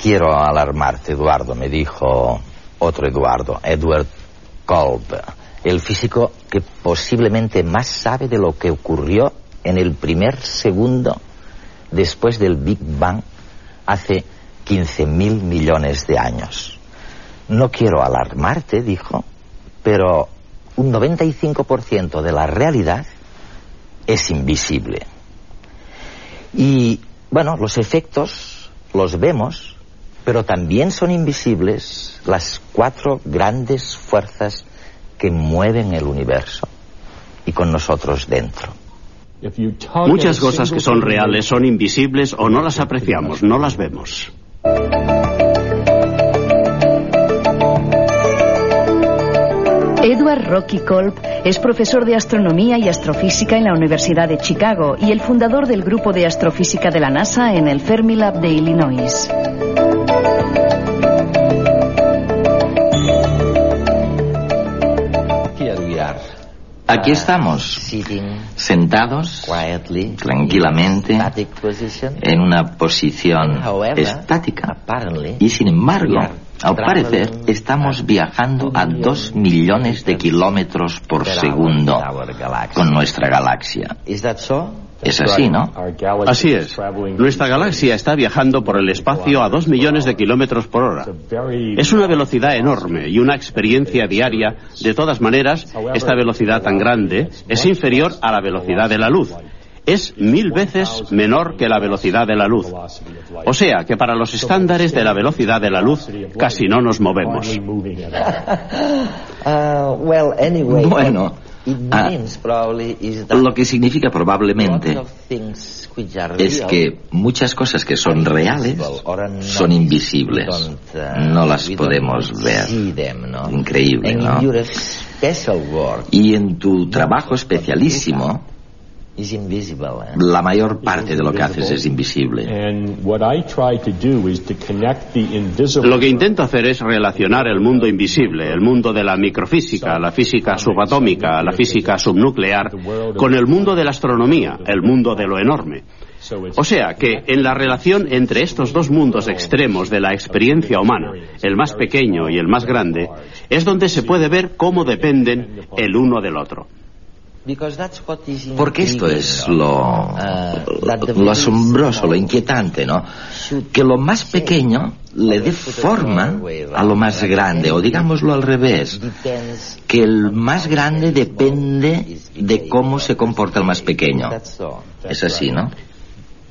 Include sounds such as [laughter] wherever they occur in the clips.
quiero alarmarte, Eduardo, me dijo otro Eduardo, Edward Kolb, el físico que posiblemente más sabe de lo que ocurrió en el primer segundo después del Big Bang hace 15 mil millones de años. No quiero alarmarte, dijo, pero un 95% de la realidad es invisible. Y bueno, los efectos los vemos, pero también son invisibles las cuatro grandes fuerzas que mueven el universo y con nosotros dentro. Muchas cosas que son reales son invisibles o no las apreciamos, no las vemos. Edward Rocky Kolb es profesor de astronomía y astrofísica en la Universidad de Chicago y el fundador del grupo de astrofísica de la NASA en el Fermilab de Illinois. Aquí estamos, sentados tranquilamente en una posición estática. y sin embargo, al parecer, estamos viajando a dos millones de kilómetros por segundo con nuestra galaxia. Es así, ¿no? Así es. Nuestra galaxia está viajando por el espacio a dos millones de kilómetros por hora. Es una velocidad enorme y una experiencia diaria. De todas maneras, esta velocidad tan grande es inferior a la velocidad de la luz. Es mil veces menor que la velocidad de la luz. O sea que para los estándares de la velocidad de la luz casi no nos movemos. [laughs] Bueno, Ah, lo que significa probablemente es que muchas cosas que son reales son invisibles. No las podemos ver. Increíble, ¿no? Y en tu trabajo especialísimo, la mayor parte de lo que haces es invisible. Lo que intento hacer es relacionar el mundo invisible, el mundo de la microfísica, la física subatómica, la física subnuclear, con el mundo de la astronomía, el mundo de lo enorme. O sea que en la relación entre estos dos mundos extremos de la experiencia humana, el más pequeño y el más grande, es donde se puede ver cómo dependen el uno del otro. Porque esto es lo, lo asombroso, lo inquietante, ¿no? Que lo más pequeño le dé forma a lo más grande, o digámoslo al revés, que el más grande depende de cómo se comporta el más pequeño. Es así, ¿no?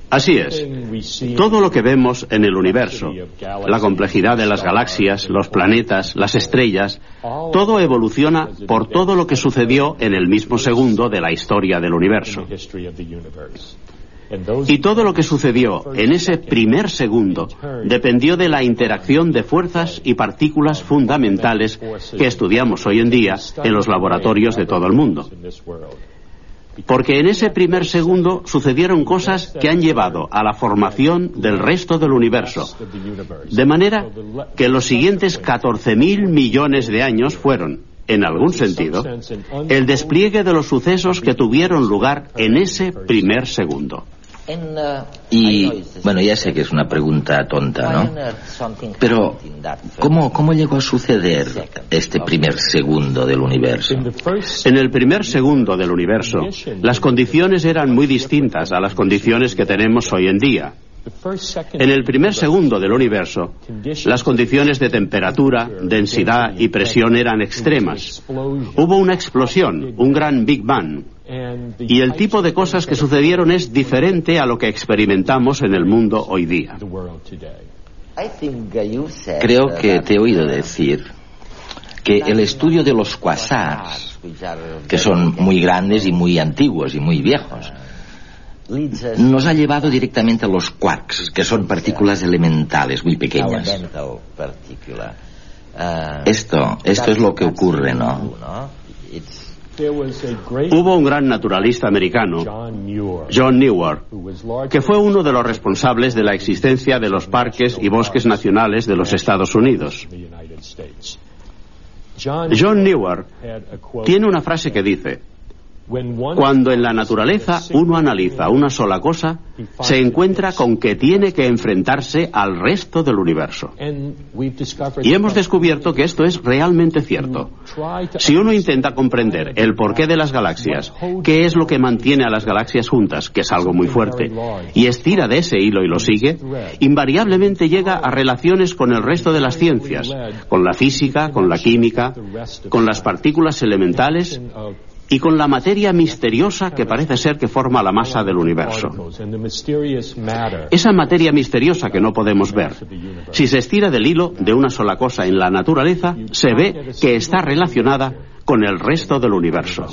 Así es. Todo lo que vemos en el universo, la complejidad de las galaxias, los planetas, las estrellas, todo evoluciona por todo lo que sucedió en el mismo segundo de la historia del universo. Y todo lo que sucedió en ese primer segundo dependió de la interacción de fuerzas y partículas fundamentales que estudiamos hoy en día en los laboratorios de todo el mundo. Porque en ese primer segundo sucedieron cosas que han llevado a la formación del resto del universo. De manera que los siguientes 14.000 millones de años fueron, en algún sentido, el despliegue de los sucesos que tuvieron lugar en ese primer segundo. Y bueno, ya sé que es una pregunta tonta, ¿no? Pero ¿cómo, cómo llegó a suceder este primer segundo del universo? En el primer segundo del universo, las condiciones eran muy distintas a las condiciones que tenemos hoy en día. En el primer segundo del universo, las condiciones de temperatura, densidad y presión eran extremas. Hubo una explosión, un gran Big Bang, y el tipo de cosas que sucedieron es diferente a lo que experimentamos en el mundo hoy día. Creo que te he oído decir que el estudio de los quasars, que son muy grandes y muy antiguos y muy viejos, nos ha llevado directamente a los quarks, que son partículas elementales muy pequeñas. Esto, esto es lo que ocurre, ¿no? Hubo un gran naturalista americano, John Newar, que fue uno de los responsables de la existencia de los parques y bosques nacionales de los Estados Unidos. John Newar tiene una frase que dice, Cuando en la naturaleza uno analiza una sola cosa, se encuentra con que tiene que enfrentarse al resto del universo. Y hemos descubierto que esto es realmente cierto. Si uno intenta comprender el porqué de las galaxias, qué es lo que mantiene a las galaxias juntas, que es algo muy fuerte, y estira de ese hilo y lo sigue, invariablemente llega a relaciones con el resto de las ciencias, con la física, con la química, con las partículas elementales y con la materia misteriosa que parece ser que forma la masa del universo. Esa materia misteriosa que no podemos ver, si se estira del hilo de una sola cosa en la naturaleza, se ve que está relacionada con el resto del universo.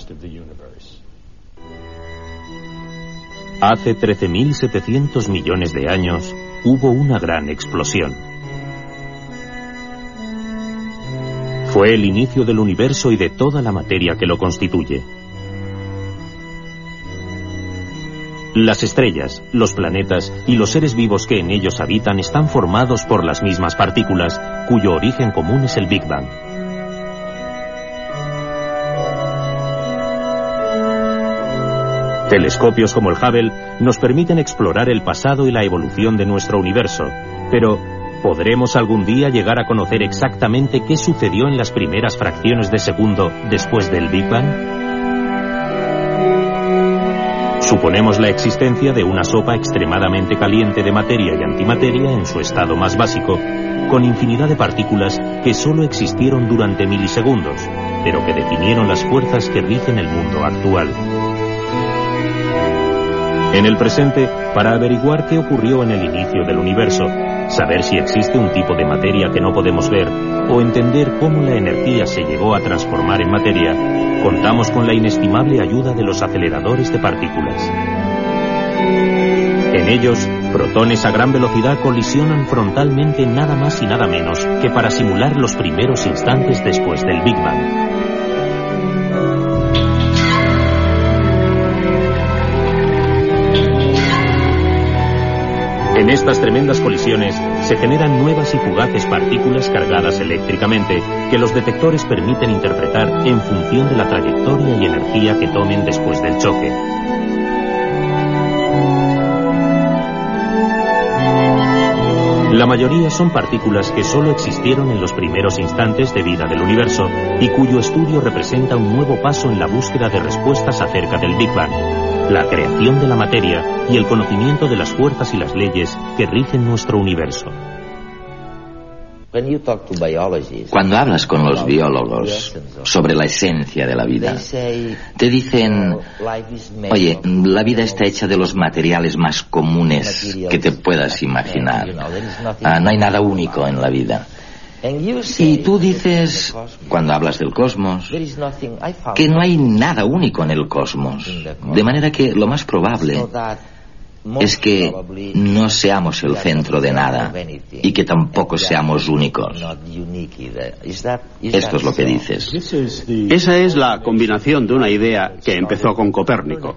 Hace 13.700 millones de años hubo una gran explosión. Fue el inicio del universo y de toda la materia que lo constituye. Las estrellas, los planetas y los seres vivos que en ellos habitan están formados por las mismas partículas, cuyo origen común es el Big Bang. Telescopios como el Hubble nos permiten explorar el pasado y la evolución de nuestro universo, pero ¿podremos algún día llegar a conocer exactamente qué sucedió en las primeras fracciones de segundo después del Big Bang? Suponemos la existencia de una sopa extremadamente caliente de materia y antimateria en su estado más básico, con infinidad de partículas que solo existieron durante milisegundos, pero que definieron las fuerzas que rigen el mundo actual. En el presente, para averiguar qué ocurrió en el inicio del universo, saber si existe un tipo de materia que no podemos ver o entender cómo la energía se llegó a transformar en materia, contamos con la inestimable ayuda de los aceleradores de partículas. En ellos, protones a gran velocidad colisionan frontalmente nada más y nada menos que para simular los primeros instantes después del Big Bang. Estas tremendas colisiones se generan nuevas y fugaces partículas cargadas eléctricamente que los detectores permiten interpretar en función de la trayectoria y energía que tomen después del choque. La mayoría son partículas que solo existieron en los primeros instantes de vida del universo y cuyo estudio representa un nuevo paso en la búsqueda de respuestas acerca del Big Bang, la creación de la materia y el conocimiento de las fuerzas y las leyes que rigen nuestro universo. Cuando hablas con los biólogos sobre la esencia de la vida, te dicen, oye, la vida está hecha de los materiales más comunes que te puedas imaginar. Ah, no hay nada único en la vida. Y tú dices, cuando hablas del cosmos, que no hay nada único en el cosmos. De manera que lo más probable es que no seamos el centro de nada y que tampoco seamos únicos. Esto es lo que dices. Esa es la combinación de una idea que empezó con Copérnico.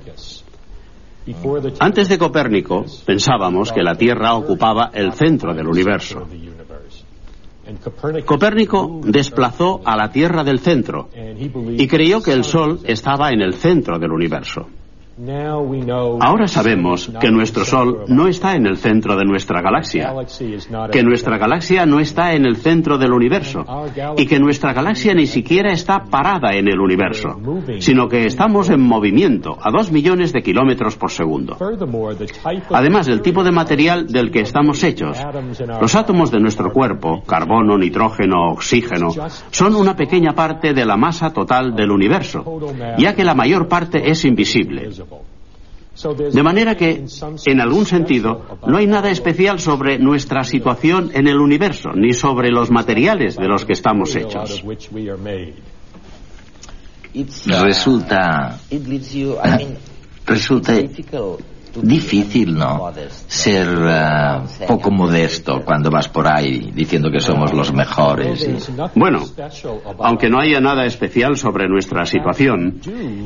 Antes de Copérnico pensábamos que la Tierra ocupaba el centro del universo. Copérnico desplazó a la Tierra del centro y creyó que el Sol estaba en el centro del universo. Ahora sabemos que nuestro Sol no está en el centro de nuestra galaxia, que nuestra galaxia no está en el centro del universo y que nuestra galaxia ni siquiera está parada en el universo, sino que estamos en movimiento a dos millones de kilómetros por segundo. Además, del tipo de material del que estamos hechos, los átomos de nuestro cuerpo, carbono, nitrógeno, oxígeno, son una pequeña parte de la masa total del universo, ya que la mayor parte es invisible. De manera que, en algún sentido, no hay nada especial sobre nuestra situación en el universo, ni sobre los materiales de los que estamos hechos. Resulta... [coughs] Resulta difícil, ¿no? Ser eh, poco modesto cuando vas por ahí diciendo que somos los mejores. Bueno, aunque no haya nada especial sobre nuestra situación,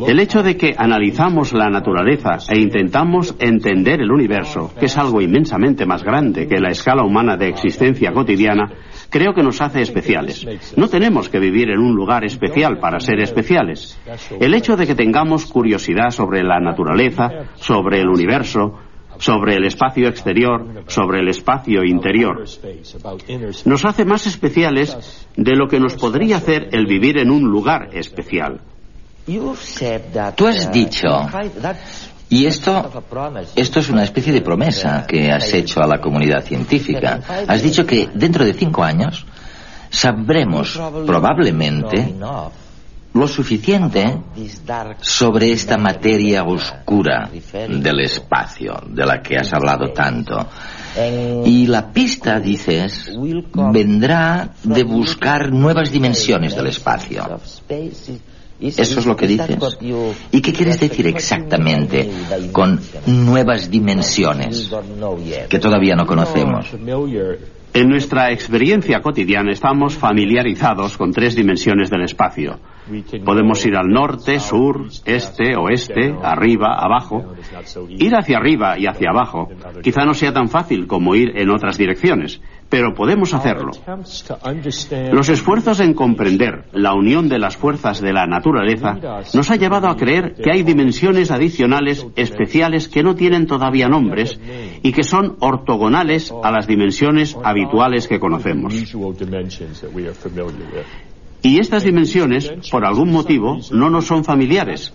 el hecho de que analizamos la naturaleza e intentamos entender el universo, que es algo inmensamente más grande que la escala humana de existencia cotidiana, creo que nos hace especiales. No tenemos que vivir en un lugar especial para ser especiales. El hecho de que tengamos curiosidad sobre la naturaleza, sobre el universo, sobre el espacio exterior, sobre el espacio interior. Nos hace más especiales de lo que nos podría hacer el vivir en un lugar especial. Tú has dicho, y esto, esto es una especie de promesa que has hecho a la comunidad científica. Has dicho que dentro de cinco años sabremos probablemente lo suficiente sobre esta materia oscura del espacio de la que has hablado tanto. Y la pista, dices, vendrá de buscar nuevas dimensiones del espacio. ¿Eso es lo que dices? ¿Y qué quieres decir exactamente con nuevas dimensiones que todavía no conocemos? En nuestra experiencia cotidiana estamos familiarizados con tres dimensiones del espacio. Podemos ir al norte, sur, este, oeste, arriba, abajo. Ir hacia arriba y hacia abajo quizá no sea tan fácil como ir en otras direcciones, pero podemos hacerlo. Los esfuerzos en comprender la unión de las fuerzas de la naturaleza nos ha llevado a creer que hay dimensiones adicionales especiales que no tienen todavía nombres y que son ortogonales a las dimensiones habituales que conocemos. Y estas dimensiones, por algún motivo, no nos son familiares.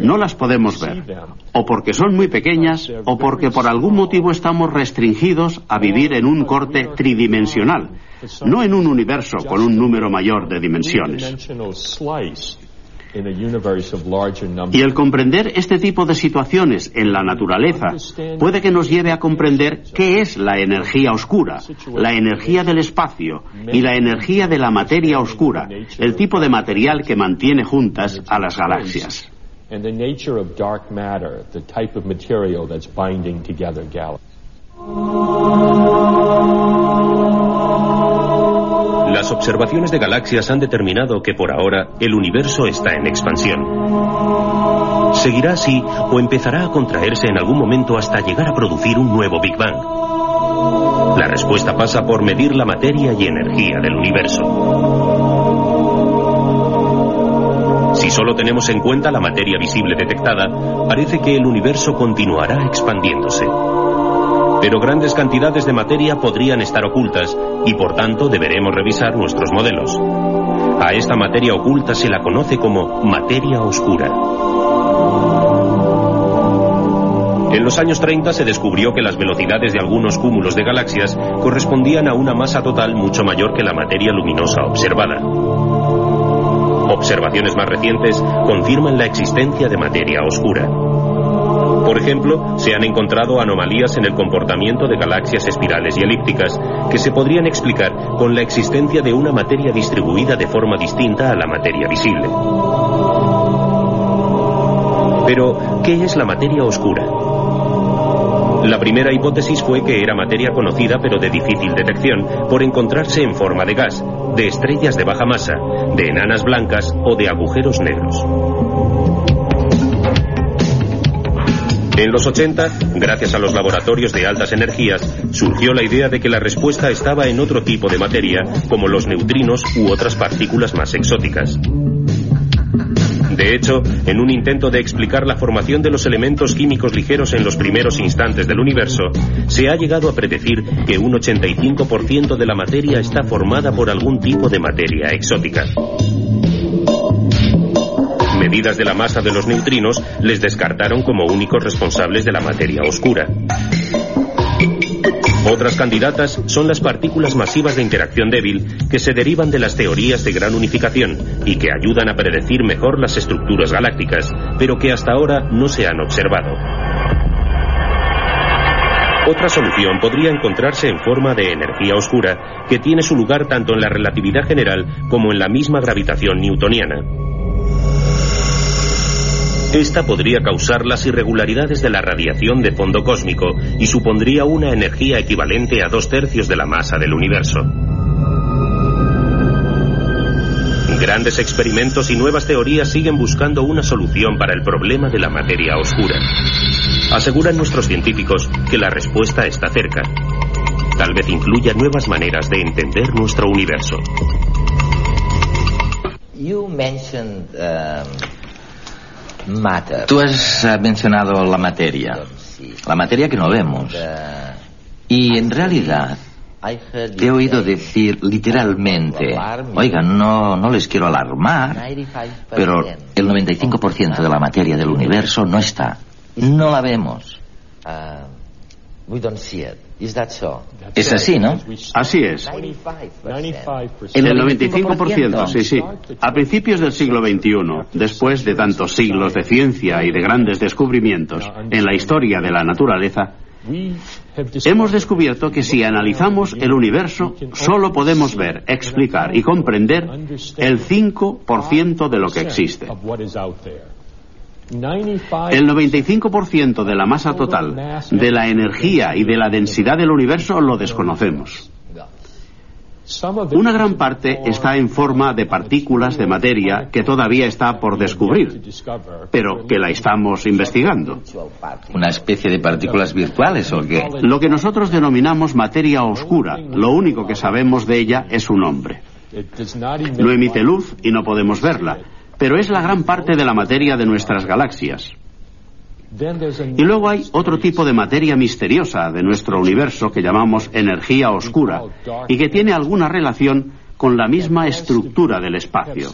No las podemos ver. O porque son muy pequeñas, o porque por algún motivo estamos restringidos a vivir en un corte tridimensional, no en un universo con un número mayor de dimensiones. Y el comprender este tipo de situaciones en la naturaleza puede que nos lleve a comprender qué es la energía oscura, la energía del espacio y la energía de la materia oscura, el tipo de material que mantiene juntas a las galaxias. Las observaciones de galaxias han determinado que por ahora el universo está en expansión. ¿Seguirá así o empezará a contraerse en algún momento hasta llegar a producir un nuevo Big Bang? La respuesta pasa por medir la materia y energía del universo. Si solo tenemos en cuenta la materia visible detectada, parece que el universo continuará expandiéndose pero grandes cantidades de materia podrían estar ocultas y por tanto deberemos revisar nuestros modelos. A esta materia oculta se la conoce como materia oscura. En los años 30 se descubrió que las velocidades de algunos cúmulos de galaxias correspondían a una masa total mucho mayor que la materia luminosa observada. Observaciones más recientes confirman la existencia de materia oscura. Por ejemplo, se han encontrado anomalías en el comportamiento de galaxias espirales y elípticas que se podrían explicar con la existencia de una materia distribuida de forma distinta a la materia visible. Pero, ¿qué es la materia oscura? La primera hipótesis fue que era materia conocida pero de difícil detección por encontrarse en forma de gas, de estrellas de baja masa, de enanas blancas o de agujeros negros. En los 80, gracias a los laboratorios de altas energías, surgió la idea de que la respuesta estaba en otro tipo de materia, como los neutrinos u otras partículas más exóticas. De hecho, en un intento de explicar la formación de los elementos químicos ligeros en los primeros instantes del universo, se ha llegado a predecir que un 85% de la materia está formada por algún tipo de materia exótica medidas de la masa de los neutrinos les descartaron como únicos responsables de la materia oscura. Otras candidatas son las partículas masivas de interacción débil que se derivan de las teorías de gran unificación y que ayudan a predecir mejor las estructuras galácticas, pero que hasta ahora no se han observado. Otra solución podría encontrarse en forma de energía oscura, que tiene su lugar tanto en la relatividad general como en la misma gravitación newtoniana. Esta podría causar las irregularidades de la radiación de fondo cósmico y supondría una energía equivalente a dos tercios de la masa del universo. Grandes experimentos y nuevas teorías siguen buscando una solución para el problema de la materia oscura. Aseguran nuestros científicos que la respuesta está cerca. tal vez incluya nuevas maneras de entender nuestro universo. Tú has mencionado la materia, la materia que no vemos. Y en realidad te he oído decir literalmente, oiga, no, no les quiero alarmar, pero el 95% de la materia del universo no está. No la vemos. Es así, ¿no? Así es. El 95%, sí, sí. A principios del siglo XXI, después de tantos siglos de ciencia y de grandes descubrimientos en la historia de la naturaleza, hemos descubierto que si analizamos el universo, solo podemos ver, explicar y comprender el 5% de lo que existe. El 95% de la masa total, de la energía y de la densidad del universo lo desconocemos. Una gran parte está en forma de partículas de materia que todavía está por descubrir, pero que la estamos investigando. ¿Una especie de partículas virtuales o qué? Lo que nosotros denominamos materia oscura, lo único que sabemos de ella es su nombre. No emite luz y no podemos verla, pero es la gran parte de la materia de nuestras galaxias. Y luego hay otro tipo de materia misteriosa de nuestro universo que llamamos energía oscura y que tiene alguna relación con la misma estructura del espacio.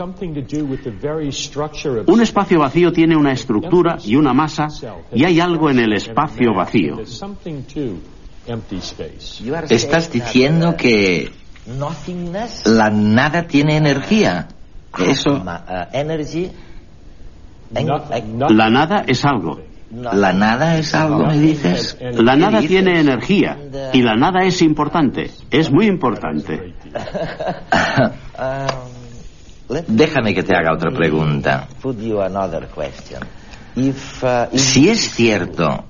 Un espacio vacío tiene una estructura y una masa y hay algo en el espacio vacío. Estás diciendo que la nada tiene energía. Eso. La nada es algo. La nada es algo, me dices. La nada tiene energía y la nada es importante, es muy importante. [laughs] Déjame que te haga otra pregunta. Si es cierto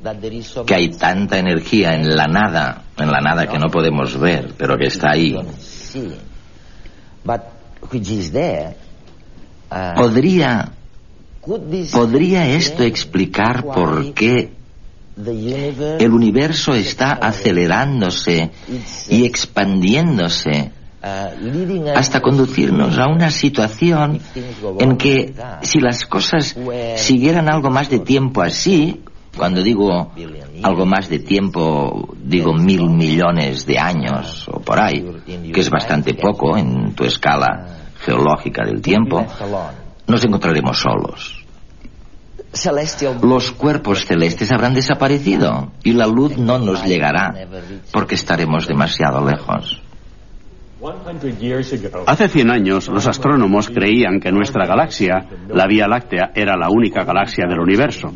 que hay tanta energía en la nada, en la nada que no podemos ver, pero que está ahí, podría ¿Podría esto explicar por qué el universo está acelerándose y expandiéndose hasta conducirnos a una situación en que si las cosas siguieran algo más de tiempo así, cuando digo algo más de tiempo, digo mil millones de años o por ahí, que es bastante poco en tu escala geológica del tiempo, nos encontraremos solos. Los cuerpos celestes habrán desaparecido y la luz no nos llegará porque estaremos demasiado lejos. Hace 100 años los astrónomos creían que nuestra galaxia, la Vía Láctea, era la única galaxia del universo.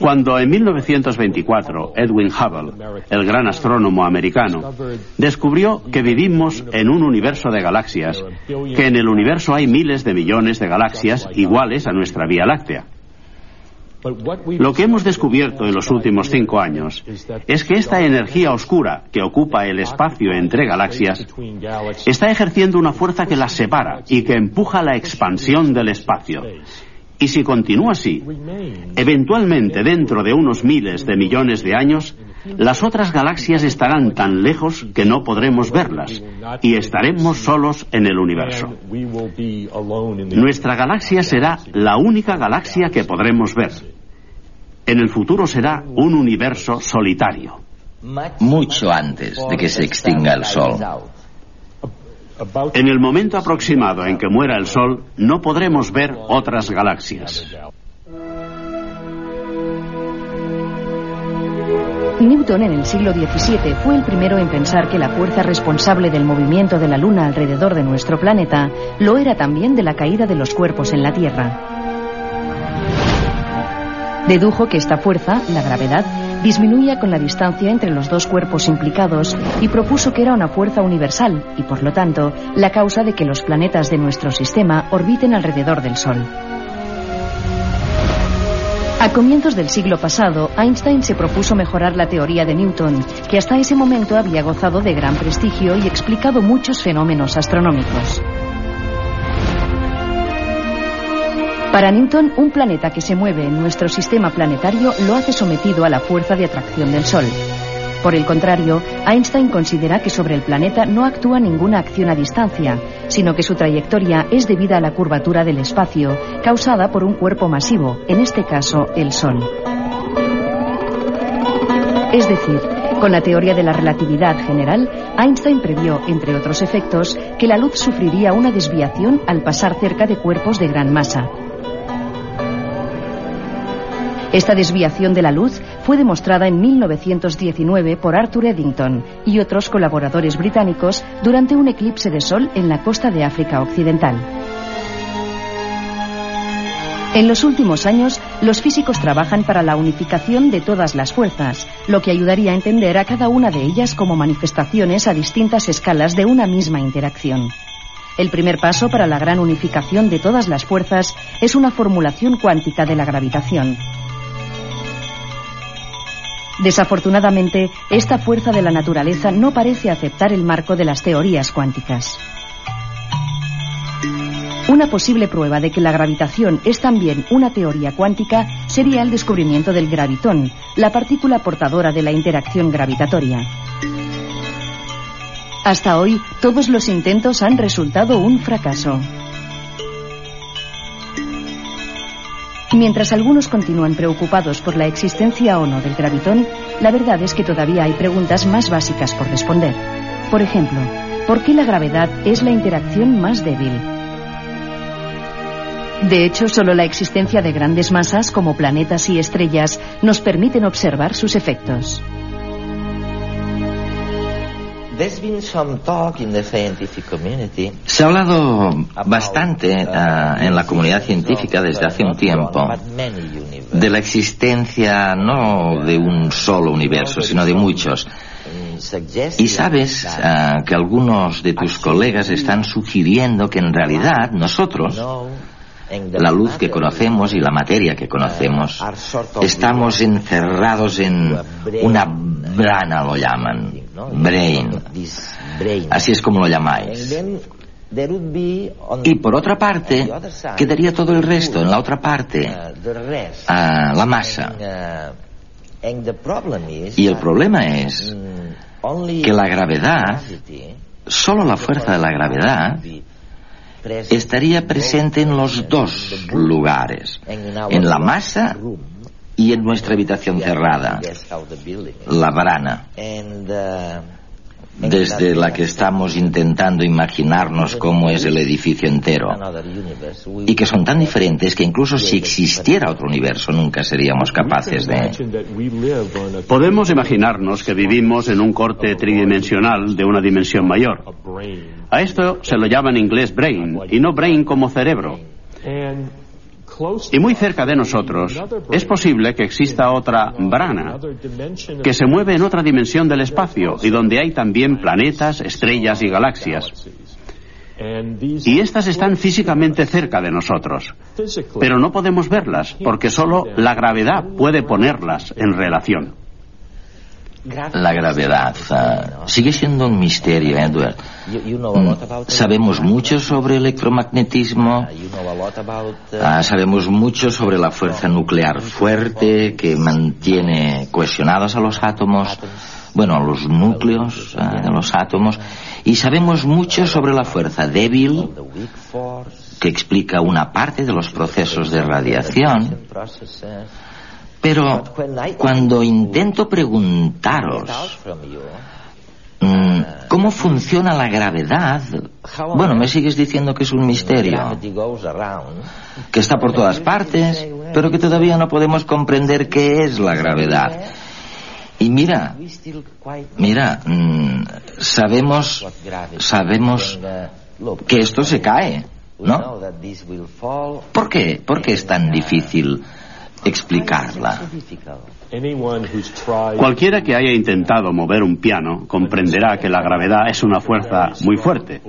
Cuando en 1924 Edwin Hubble, el gran astrónomo americano, descubrió que vivimos en un universo de galaxias, que en el universo hay miles de millones de galaxias iguales a nuestra Vía Láctea. Lo que hemos descubierto en los últimos cinco años es que esta energía oscura que ocupa el espacio entre galaxias está ejerciendo una fuerza que las separa y que empuja la expansión del espacio y si continúa así, eventualmente dentro de unos miles de millones de años, las otras galaxias estarán tan lejos que no podremos verlas y estaremos solos en el universo. Nuestra galaxia será la única galaxia que podremos ver. En el futuro será un universo solitario. Mucho antes de que se extinga el Sol. En el momento aproximado en que muera el Sol, no podremos ver otras galaxias. Newton en el siglo XVII fue el primero en pensar que la fuerza responsable del movimiento de la Luna alrededor de nuestro planeta lo era también de la caída de los cuerpos en la Tierra. Dedujo que esta fuerza, la gravedad, disminuía con la distancia entre los dos cuerpos implicados y propuso que era una fuerza universal y, por lo tanto, la causa de que los planetas de nuestro sistema orbiten alrededor del Sol. A comienzos del siglo pasado, Einstein se propuso mejorar la teoría de Newton, que hasta ese momento había gozado de gran prestigio y explicado muchos fenómenos astronómicos. Para Newton, un planeta que se mueve en nuestro sistema planetario lo hace sometido a la fuerza de atracción del Sol. Por el contrario, Einstein considera que sobre el planeta no actúa ninguna acción a distancia, sino que su trayectoria es debida a la curvatura del espacio, causada por un cuerpo masivo, en este caso el Sol. Es decir, con la teoría de la relatividad general, Einstein previó, entre otros efectos, que la luz sufriría una desviación al pasar cerca de cuerpos de gran masa. Esta desviación de la luz fue demostrada en 1919 por Arthur Eddington y otros colaboradores británicos durante un eclipse de sol en la costa de África Occidental. En los últimos años, los físicos trabajan para la unificación de todas las fuerzas, lo que ayudaría a entender a cada una de ellas como manifestaciones a distintas escalas de una misma interacción. El primer paso para la gran unificación de todas las fuerzas es una formulación cuántica de la gravitación. Desafortunadamente, esta fuerza de la naturaleza no parece aceptar el marco de las teorías cuánticas. Una posible prueba de que la gravitación es también una teoría cuántica sería el descubrimiento del gravitón, la partícula portadora de la interacción gravitatoria. Hasta hoy, todos los intentos han resultado un fracaso. Mientras algunos continúan preocupados por la existencia o no del gravitón, la verdad es que todavía hay preguntas más básicas por responder. Por ejemplo, ¿por qué la gravedad es la interacción más débil? De hecho, solo la existencia de grandes masas como planetas y estrellas nos permiten observar sus efectos. Se ha hablado bastante uh, en la comunidad científica desde hace un tiempo de la existencia no de un solo universo, sino de muchos. Y sabes uh, que algunos de tus colegas están sugiriendo que en realidad nosotros la luz que conocemos y la materia que conocemos, estamos encerrados en una brana, lo llaman, brain. Así es como lo llamáis. Y por otra parte, quedaría todo el resto en la otra parte, a la masa. Y el problema es que la gravedad, solo la fuerza de la gravedad, estaría presente en los dos lugares, en la masa y en nuestra habitación cerrada, la brana desde la que estamos intentando imaginarnos cómo es el edificio entero, y que son tan diferentes que incluso si existiera otro universo nunca seríamos capaces de... Podemos imaginarnos que vivimos en un corte tridimensional de una dimensión mayor. A esto se lo llama en inglés brain, y no brain como cerebro. Y muy cerca de nosotros es posible que exista otra brana que se mueve en otra dimensión del espacio y donde hay también planetas, estrellas y galaxias. Y estas están físicamente cerca de nosotros, pero no podemos verlas porque solo la gravedad puede ponerlas en relación. La gravedad uh, sigue siendo un misterio, Edward. Sabemos mucho sobre electromagnetismo, uh, sabemos mucho sobre la fuerza nuclear fuerte que mantiene cohesionados a los átomos, bueno, a los núcleos uh, de los átomos, y sabemos mucho sobre la fuerza débil que explica una parte de los procesos de radiación. Pero cuando intento preguntaros mm, cómo funciona la gravedad, bueno, me sigues diciendo que es un misterio, que está por todas partes, pero que todavía no podemos comprender qué es la gravedad. Y mira, mira, mm, sabemos, sabemos que esto se cae, ¿no? ¿Por qué? ¿Por qué es tan difícil? Explicarla. Cualquiera que haya intentado mover un piano comprenderá que la gravedad es una fuerza muy fuerte.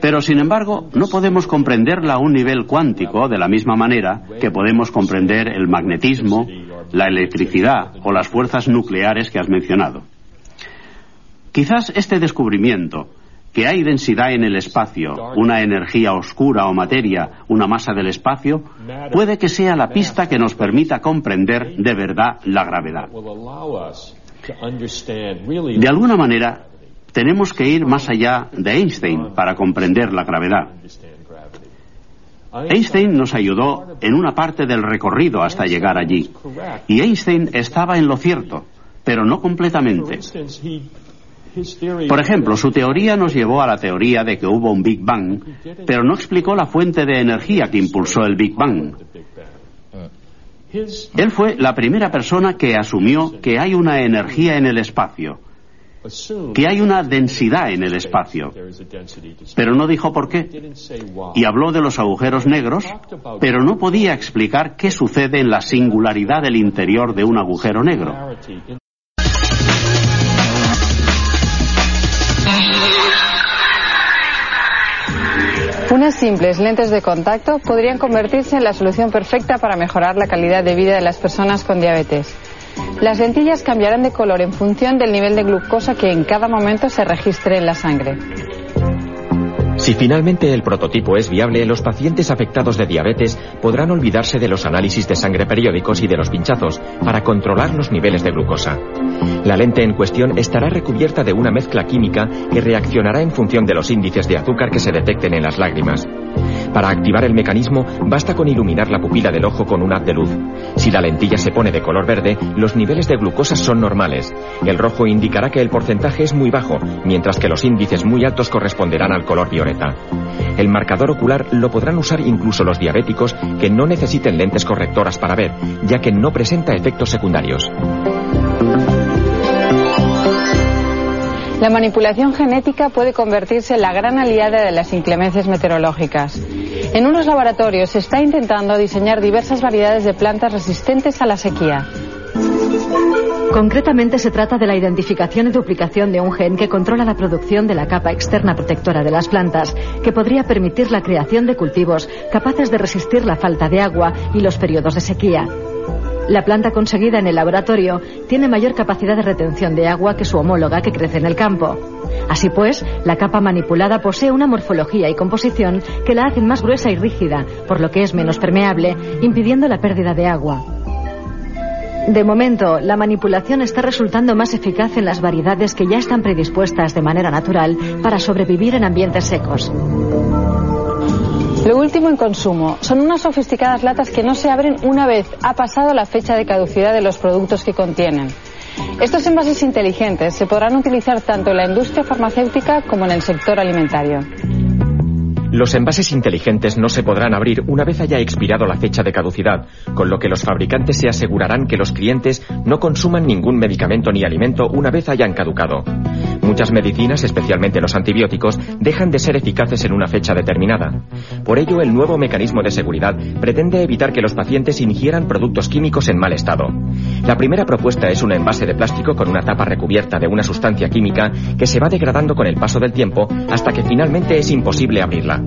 Pero, sin embargo, no podemos comprenderla a un nivel cuántico de la misma manera que podemos comprender el magnetismo, la electricidad o las fuerzas nucleares que has mencionado. Quizás este descubrimiento que hay densidad en el espacio, una energía oscura o materia, una masa del espacio, puede que sea la pista que nos permita comprender de verdad la gravedad. De alguna manera, tenemos que ir más allá de Einstein para comprender la gravedad. Einstein nos ayudó en una parte del recorrido hasta llegar allí. Y Einstein estaba en lo cierto, pero no completamente. Por ejemplo, su teoría nos llevó a la teoría de que hubo un Big Bang, pero no explicó la fuente de energía que impulsó el Big Bang. Él fue la primera persona que asumió que hay una energía en el espacio, que hay una densidad en el espacio, pero no dijo por qué. Y habló de los agujeros negros, pero no podía explicar qué sucede en la singularidad del interior de un agujero negro. Unas simples lentes de contacto podrían convertirse en la solución perfecta para mejorar la calidad de vida de las personas con diabetes. Las lentillas cambiarán de color en función del nivel de glucosa que en cada momento se registre en la sangre. Si finalmente el prototipo es viable, los pacientes afectados de diabetes podrán olvidarse de los análisis de sangre periódicos y de los pinchazos para controlar los niveles de glucosa. La lente en cuestión estará recubierta de una mezcla química que reaccionará en función de los índices de azúcar que se detecten en las lágrimas. Para activar el mecanismo basta con iluminar la pupila del ojo con un haz de luz. Si la lentilla se pone de color verde, los niveles de glucosa son normales. El rojo indicará que el porcentaje es muy bajo, mientras que los índices muy altos corresponderán al color violeta. El marcador ocular lo podrán usar incluso los diabéticos que no necesiten lentes correctoras para ver, ya que no presenta efectos secundarios. La manipulación genética puede convertirse en la gran aliada de las inclemencias meteorológicas. En unos laboratorios se está intentando diseñar diversas variedades de plantas resistentes a la sequía. Concretamente se trata de la identificación y duplicación de un gen que controla la producción de la capa externa protectora de las plantas, que podría permitir la creación de cultivos capaces de resistir la falta de agua y los periodos de sequía. La planta conseguida en el laboratorio tiene mayor capacidad de retención de agua que su homóloga que crece en el campo. Así pues, la capa manipulada posee una morfología y composición que la hacen más gruesa y rígida, por lo que es menos permeable, impidiendo la pérdida de agua. De momento, la manipulación está resultando más eficaz en las variedades que ya están predispuestas de manera natural para sobrevivir en ambientes secos. Lo último en consumo son unas sofisticadas latas que no se abren una vez ha pasado la fecha de caducidad de los productos que contienen. Estos envases inteligentes se podrán utilizar tanto en la industria farmacéutica como en el sector alimentario. Los envases inteligentes no se podrán abrir una vez haya expirado la fecha de caducidad, con lo que los fabricantes se asegurarán que los clientes no consuman ningún medicamento ni alimento una vez hayan caducado. Muchas medicinas, especialmente los antibióticos, dejan de ser eficaces en una fecha determinada. Por ello, el nuevo mecanismo de seguridad pretende evitar que los pacientes ingieran productos químicos en mal estado. La primera propuesta es un envase de plástico con una tapa recubierta de una sustancia química que se va degradando con el paso del tiempo hasta que finalmente es imposible abrirla.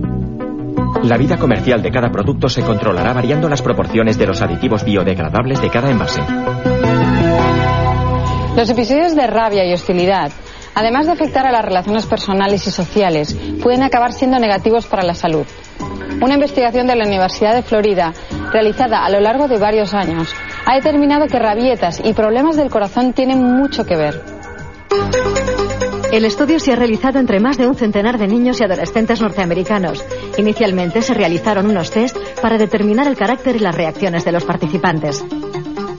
La vida comercial de cada producto se controlará variando las proporciones de los aditivos biodegradables de cada envase. Los episodios de rabia y hostilidad, además de afectar a las relaciones personales y sociales, pueden acabar siendo negativos para la salud. Una investigación de la Universidad de Florida, realizada a lo largo de varios años, ha determinado que rabietas y problemas del corazón tienen mucho que ver. El estudio se ha realizado entre más de un centenar de niños y adolescentes norteamericanos. Inicialmente se realizaron unos test para determinar el carácter y las reacciones de los participantes.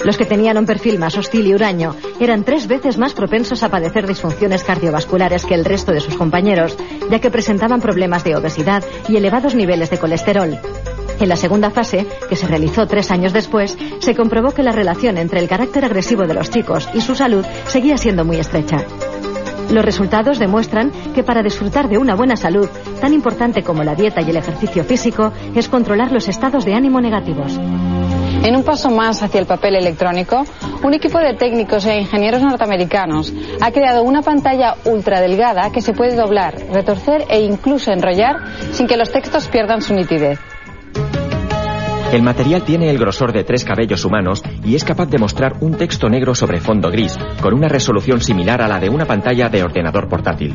Los que tenían un perfil más hostil y huraño eran tres veces más propensos a padecer disfunciones cardiovasculares que el resto de sus compañeros, ya que presentaban problemas de obesidad y elevados niveles de colesterol. En la segunda fase, que se realizó tres años después, se comprobó que la relación entre el carácter agresivo de los chicos y su salud seguía siendo muy estrecha. Los resultados demuestran que para disfrutar de una buena salud, tan importante como la dieta y el ejercicio físico, es controlar los estados de ánimo negativos. En un paso más hacia el papel electrónico, un equipo de técnicos e ingenieros norteamericanos ha creado una pantalla ultra delgada que se puede doblar, retorcer e incluso enrollar sin que los textos pierdan su nitidez. El material tiene el grosor de tres cabellos humanos y es capaz de mostrar un texto negro sobre fondo gris, con una resolución similar a la de una pantalla de ordenador portátil.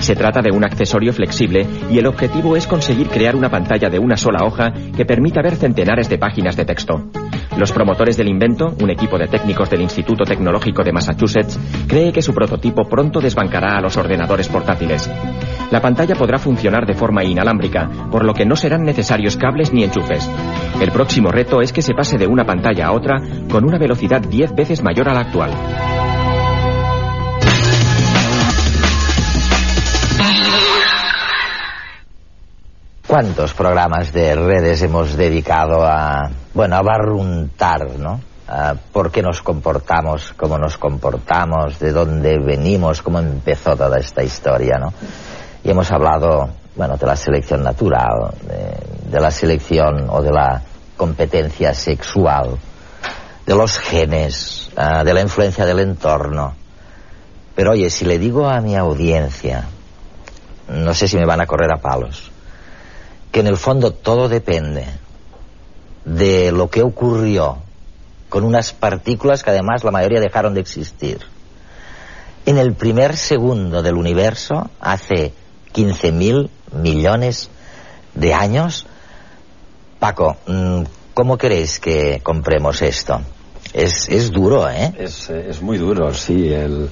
Se trata de un accesorio flexible y el objetivo es conseguir crear una pantalla de una sola hoja que permita ver centenares de páginas de texto. Los promotores del invento, un equipo de técnicos del Instituto Tecnológico de Massachusetts, cree que su prototipo pronto desbancará a los ordenadores portátiles. La pantalla podrá funcionar de forma inalámbrica, por lo que no serán necesarios cables ni enchufes. El próximo reto es que se pase de una pantalla a otra con una velocidad 10 veces mayor a la actual. ¿Cuántos programas de redes hemos dedicado a, bueno, a barruntar, ¿no? A por qué nos comportamos como nos comportamos, de dónde venimos, cómo empezó toda esta historia, ¿no? Y hemos hablado, bueno, de la selección natural, de, de la selección o de la competencia sexual, de los genes, uh, de la influencia del entorno. Pero oye, si le digo a mi audiencia, no sé si me van a correr a palos, que en el fondo todo depende de lo que ocurrió con unas partículas que además la mayoría dejaron de existir. En el primer segundo del universo, hace 15.000 millones de años, Paco, mm, ¿cómo queréis que compremos esto? Es, es duro, ¿eh? Es, es, muy duro, sí. El,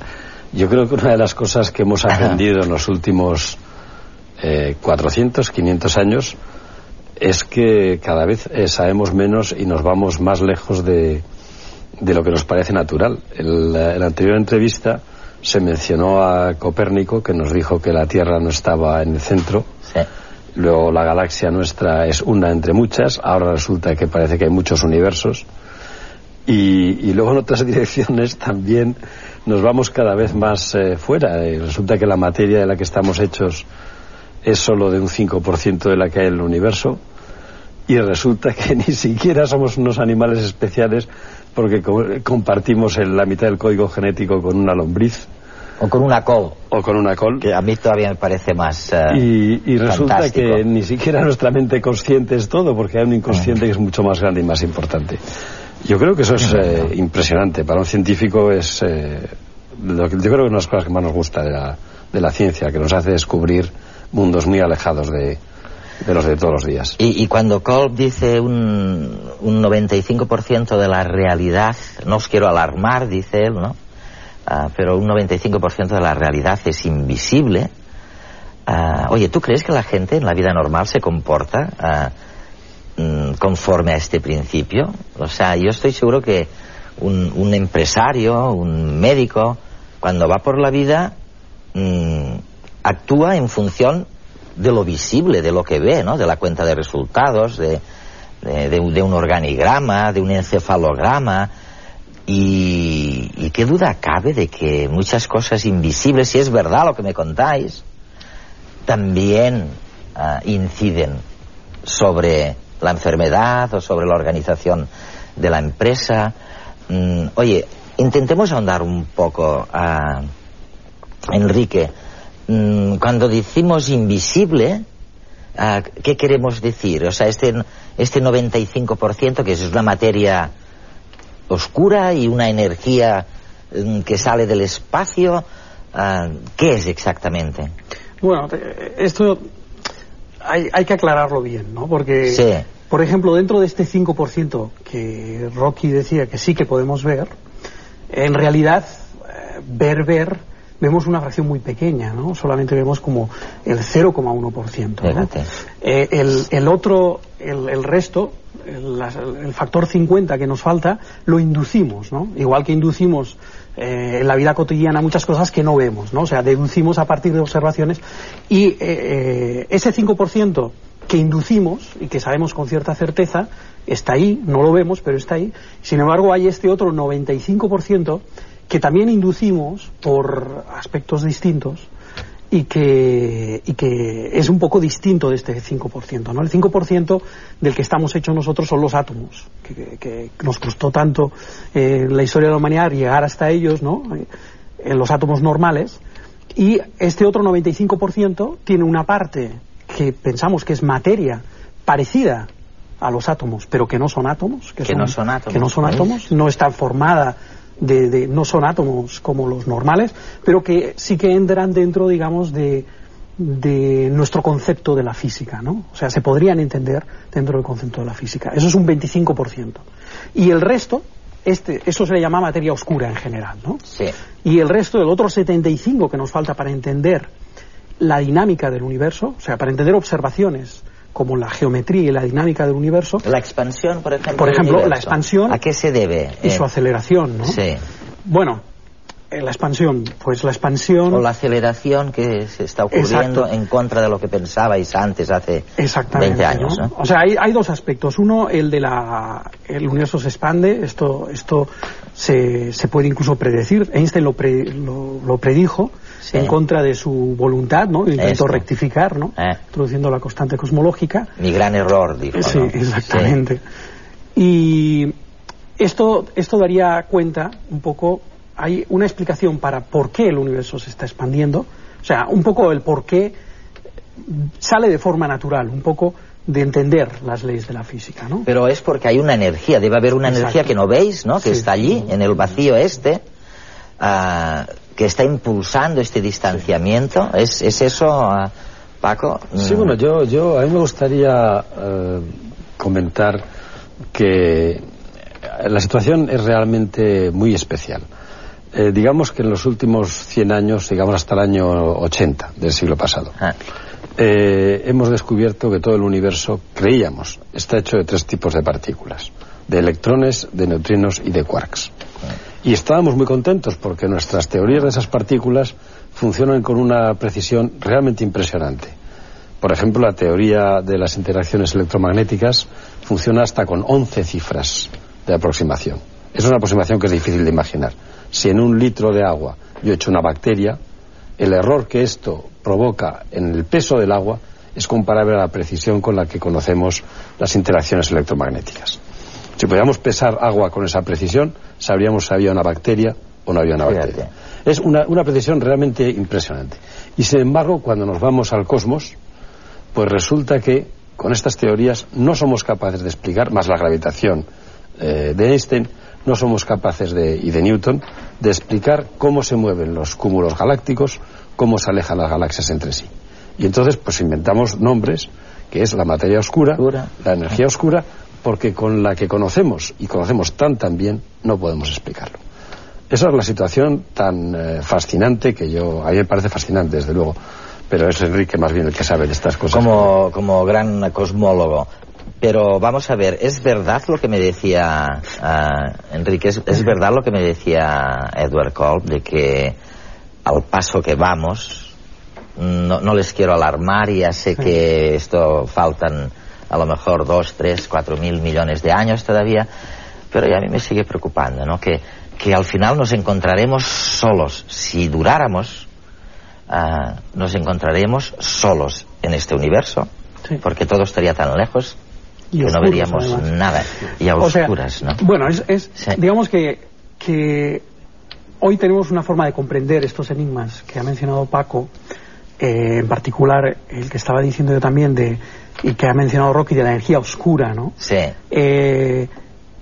yo creo que una de las cosas que hemos [laughs] aprendido en los últimos eh, 400, 500 años es que cada vez eh, sabemos menos y nos vamos más lejos de, de lo que nos parece natural. En la, en la, anterior entrevista se mencionó a Copérnico que nos dijo que la Tierra no estaba en el centro. Sí. Luego la galaxia nuestra es una entre muchas. Ahora resulta que parece que hay muchos universos. Y, y luego en otras [laughs] direcciones también nos vamos cada vez más eh, fuera. Y resulta que la materia de la que estamos hechos es solo de un 5% de la que hay en el universo y resulta que [laughs] ni siquiera somos unos animales especiales porque co compartimos el, la mitad del código genético con una lombriz. O con una col. O con una col. Que a mí todavía me parece más. Uh, y, y, resulta fantástico. que ni siquiera nuestra mente consciente es todo, porque hay un inconsciente que es mucho más grande y más importante. Yo creo que eso es eh, impresionante. Para un científico es. Eh, lo que, yo creo que es una de las cosas que más nos gusta de la, de la ciencia, que nos hace descubrir mundos muy alejados de, los de todos los días. Y, cuando Kolb dice un, un 95% de la realidad, no os quiero alarmar, dice él, ¿no? Uh, pero un 95% de la realidad es invisible. Uh, oye, ¿tú crees que la gente en la vida normal se comporta uh, conforme a este principio? O sea, yo estoy seguro que un, un empresario, un médico, cuando va por la vida, mmm, actúa en función de lo visible, de lo que ve, ¿no? De la cuenta de resultados, de, un organigrama, de un encefalograma. Y, qué duda cabe de que muchas cosas invisibles, si es verdad lo que me contáis, también uh, inciden sobre la enfermedad o sobre la organización de la empresa. Mm, oye, intentemos ahondar un poco, uh, Enrique, mm, cuando decimos invisible, uh, ¿qué queremos decir? O sea, este, este 95% que es una materia oscura y una energía mm, que sale del espacio, uh, ¿qué es exactamente? Bueno, esto hay, hay, que aclararlo bien, ¿no? Porque, sí. por ejemplo, dentro de este 5% que Rocky decía que sí que podemos ver, en realidad, eh, ver, ver, vemos una fracción muy pequeña, ¿no? Solamente vemos como el 0,1%. ¿no? Eh, el, el, otro, el, el resto, el, el, factor 50 que nos falta, lo inducimos, ¿no? Igual que inducimos eh, en la vida cotidiana muchas cosas que no vemos, ¿no? O sea, deducimos a partir de observaciones y eh, eh, ese 5% que inducimos y que sabemos con cierta certeza está ahí, no lo vemos, pero está ahí. Sin embargo, hay este otro 95% que también inducimos por aspectos distintos y que, y que es un poco distinto de este 5%. ¿no? El 5% del que estamos hechos nosotros son los átomos, que, que nos costó tanto eh, en la historia de la humanidad llegar hasta ellos, ¿no? en los átomos normales, y este otro 95% tiene una parte que pensamos que es materia parecida a los átomos, pero que no son átomos, que, que son, no son átomos, que no son átomos, no está formada de, de, no son átomos como los normales, pero que sí que entran dentro, digamos, de, de nuestro concepto de la física, ¿no? O sea, se podrían entender dentro del concepto de la física. Eso es un 25%. Y el resto, este, eso se le llama materia oscura en general, ¿no? Sí. Y el resto, del otro 75 que nos falta para entender la dinámica del universo, o sea, para entender observaciones como la geometría y la dinámica del universo. La expansión, por ejemplo. Por ejemplo, la expansión ¿A qué se debe? y su Eh, aceleración, ¿no? Sí. Bueno, la expansión, pues la expansión. O la aceleración que se está ocurriendo Exacto. en contra de lo que pensabais antes, hace Exactamente. 20 años. ¿no? ¿no? O sea, hay, hay dos aspectos. Uno, el de la. El universo se expande. Esto, esto se, se puede incluso predecir. Einstein lo, pre- lo, lo predijo Sí. en contra de su voluntad, ¿no? Intentó Esto. rectificar, ¿no? Eh. Introduciendo la constante cosmológica. Mi gran error, dijo. Sí, ¿no? exactamente. Y esto, esto daría cuenta un poco, hay una explicación para por qué el universo se está expandiendo, o sea, un poco el por qué sale de forma natural, un poco de entender las leyes de la física, ¿no? Pero es porque hay una energía, debe haber una Exacto. energía que no veis, ¿no? Que Sí. está allí, en el vacío este, ah, que está impulsando este distanciamiento. ¿Es, es eso, ah, Paco? Sí, Mm, bueno, yo, yo a mí me gustaría eh, comentar que la situación es realmente muy especial. Eh, digamos que en los últimos 100 años, digamos hasta el año 80 del siglo pasado, ah, eh, hemos descubierto que todo el universo, creíamos, está hecho de tres tipos de partículas, de electrones, de neutrinos y de quarks. Y estábamos muy contentos porque nuestras teorías de esas partículas funcionan con una precisión realmente impresionante. Por ejemplo, la teoría de las interacciones electromagnéticas funciona hasta con 11 cifras de aproximación. Es una aproximación que es difícil de imaginar. Si en un litro de agua yo echo una bacteria, el error que esto provoca en el peso del agua es comparable a la precisión con la que conocemos las interacciones electromagnéticas. Si pudiéramos pesar agua con esa precisión, sabríamos si había una bacteria o no había una bacteria. Es una, una precisión realmente impresionante. Y sin embargo, cuando nos vamos al cosmos, pues resulta que con estas teorías no somos capaces de explicar, más la gravitación eh, de Einstein, no somos capaces de, y de Newton, de explicar cómo se mueven los cúmulos galácticos, cómo se alejan las galaxias entre sí. Y entonces, pues inventamos nombres, que es la materia oscura, Oscura. la energía oscura, porque con la que conocemos y conocemos tan tan bien, no podemos explicarlo. Esa es la situación tan eh, fascinante que yo, a mí me parece fascinante, desde luego, pero es Enrique más bien el que sabe de estas cosas. como, como gran cosmólogo. Pero vamos a ver, ¿es verdad lo que me decía ah, Enrique? ¿es, es verdad lo que me decía Edward Kolb de que al paso que vamos, no, no les quiero alarmar y ya sé que esto faltan a lo mejor dos, tres, cuatro mil millones de años todavía, pero ya a mí me sigue preocupando, ¿no? Que, que al final nos encontraremos solos. Si duráramos, ah, nos encontraremos solos en este universo, Sí. porque todo estaría tan lejos Y que no veríamos además. nada. Y a O sea, oscuras, ¿no? Bueno, es, es- Sí. digamos que, que hoy tenemos una forma de comprender estos enigmas que ha mencionado Paco, eh, en particular el que estaba diciendo yo también de y que ha mencionado Rocky de la energía oscura, ¿no? Sí, Eh,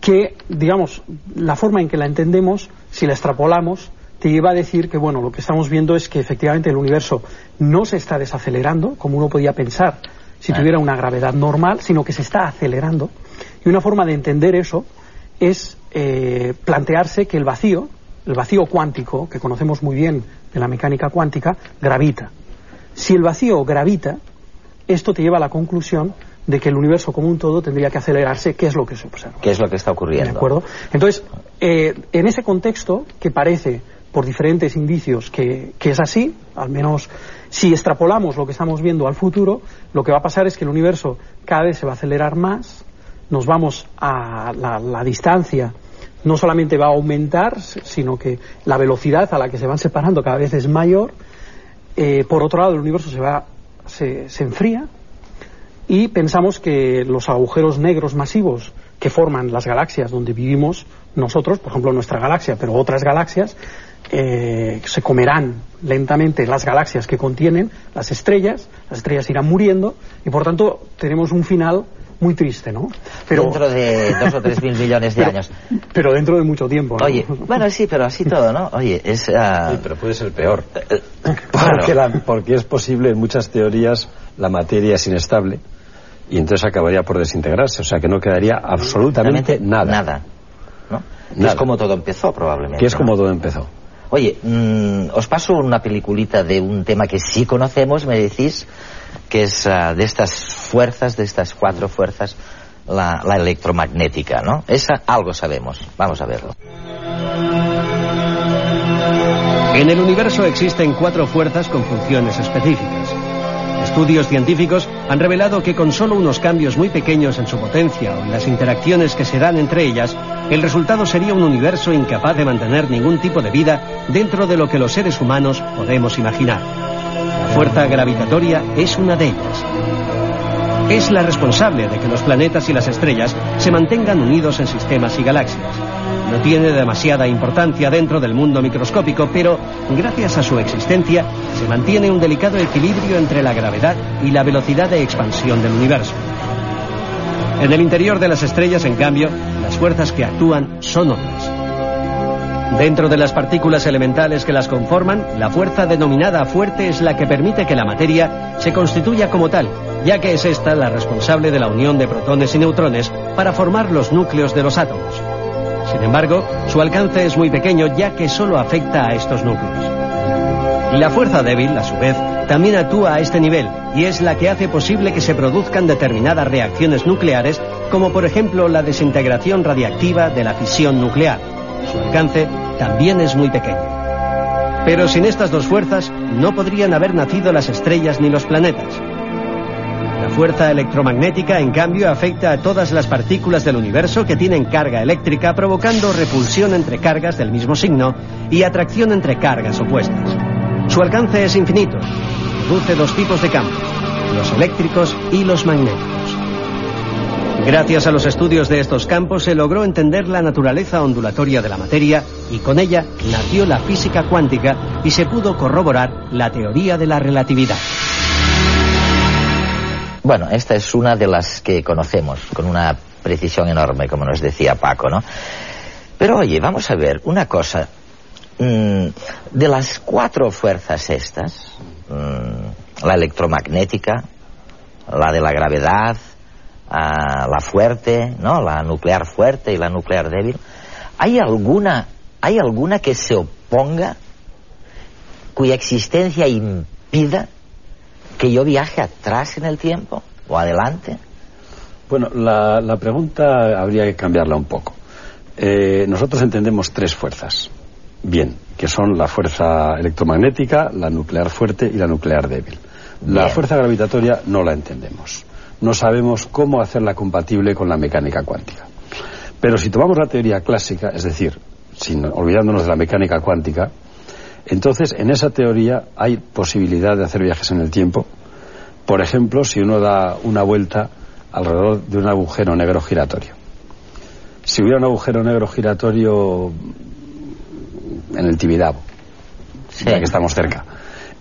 que, digamos, la forma en que la entendemos, si la extrapolamos, te lleva a decir que, bueno, lo que estamos viendo es que efectivamente el universo no se está desacelerando, como uno podía pensar si tuviera una gravedad normal, sino que se está acelerando. Y una forma de entender eso es eh, plantearse que el vacío, el vacío cuántico, que conocemos muy bien de la mecánica cuántica, gravita. Si el vacío gravita, esto te lleva a la conclusión de que el universo como un todo tendría que acelerarse, que es lo que se observa. ¿qué es lo que está ocurriendo? ¿De acuerdo? Entonces, eh, en ese contexto, que parece, por diferentes indicios, que, que es así, al menos si extrapolamos lo que estamos viendo al futuro, lo que va a pasar es que el universo cada vez se va a acelerar más, nos vamos a la, distancia, no solamente va a aumentar, sino que la velocidad a la que se van separando cada vez es mayor. Eh, por otro lado, el universo se va, se enfría, y pensamos que los agujeros negros masivos que forman las galaxias donde vivimos nosotros, por ejemplo nuestra galaxia, pero otras galaxias, eh, se comerán lentamente las galaxias que contienen las estrellas, las estrellas irán muriendo y por tanto tenemos un final muy triste, ¿no? Pero, dentro de dos o tres mil [laughs] millones de años. Pero dentro de mucho tiempo, ¿no? Oye, bueno, sí, pero así todo, ¿no? Oye, es... Uh... Sí, pero puede ser peor. [laughs] porque, la, porque es posible, en muchas teorías, la materia es inestable y entonces acabaría por desintegrarse, o sea que no quedaría absolutamente nada. Nada. ¿no? Es como todo empezó, probablemente. Que es como todo empezó. Oye, mmm, os paso una peliculita de un tema que sí conocemos, me decís, que es uh, de estas fuerzas, de estas cuatro fuerzas, la, la electromagnética, ¿no? Esa algo sabemos. Vamos a verlo. En el universo existen cuatro fuerzas con funciones específicas. Estudios científicos han revelado que con solo unos cambios muy pequeños en su potencia o en las interacciones que se dan entre ellas, el resultado sería un universo incapaz de mantener ningún tipo de vida dentro de lo que los seres humanos podemos imaginar. La fuerza gravitatoria es una de ellas. Es la responsable de que los planetas y las estrellas se mantengan unidos en sistemas y galaxias. No tiene demasiada importancia dentro del mundo microscópico, pero gracias a su existencia se mantiene un delicado equilibrio entre la gravedad y la velocidad de expansión del universo. En el interior de las estrellas, en cambio, las fuerzas que actúan son otras. Dentro de las partículas elementales que las conforman, la fuerza denominada fuerte es la que permite que la materia se constituya como tal, ya que es esta la responsable de la unión de protones y neutrones para formar los núcleos de los átomos. Sin embargo, su alcance es muy pequeño ya que solo afecta a estos núcleos. La fuerza débil, a su vez, también actúa a este nivel y es la que hace posible que se produzcan determinadas reacciones nucleares, como por ejemplo la desintegración radiactiva de la fisión nuclear. Su alcance también es muy pequeño. Pero sin estas dos fuerzas no podrían haber nacido las estrellas ni los planetas. La fuerza electromagnética, en cambio, afecta a todas las partículas del universo que tienen carga eléctrica, provocando repulsión entre cargas del mismo signo y atracción entre cargas opuestas. Su alcance es infinito. Produce dos tipos de campos, los eléctricos y los magnéticos. Gracias a los estudios de estos campos se logró entender la naturaleza ondulatoria de la materia y con ella nació la física cuántica y se pudo corroborar la teoría de la relatividad. Bueno, esta es una de las que conocemos con una precisión enorme, como nos decía Paco, ¿no? Pero oye, vamos a ver una cosa. Mm, de las cuatro fuerzas estas, mm, la electromagnética, la de la gravedad, ah, la fuerte, ¿no? La nuclear fuerte y la nuclear débil, ¿hay alguna, ¿hay alguna que se oponga, cuya existencia impida que yo viaje atrás en el tiempo o adelante? Bueno, la, la pregunta habría que cambiarla un poco. Eh, nosotros entendemos tres fuerzas. Bien, que son la fuerza electromagnética, la nuclear fuerte y la nuclear débil. La fuerza gravitatoria no la entendemos. No sabemos cómo hacerla compatible con la mecánica cuántica. Pero si tomamos la teoría clásica, es decir, sin, olvidándonos de la mecánica cuántica, entonces en esa teoría hay posibilidad de hacer viajes en el tiempo. Por ejemplo, si uno da una vuelta alrededor de un agujero negro giratorio. Si hubiera un agujero negro giratorio en el Tibidabo, Sí. ya que estamos cerca,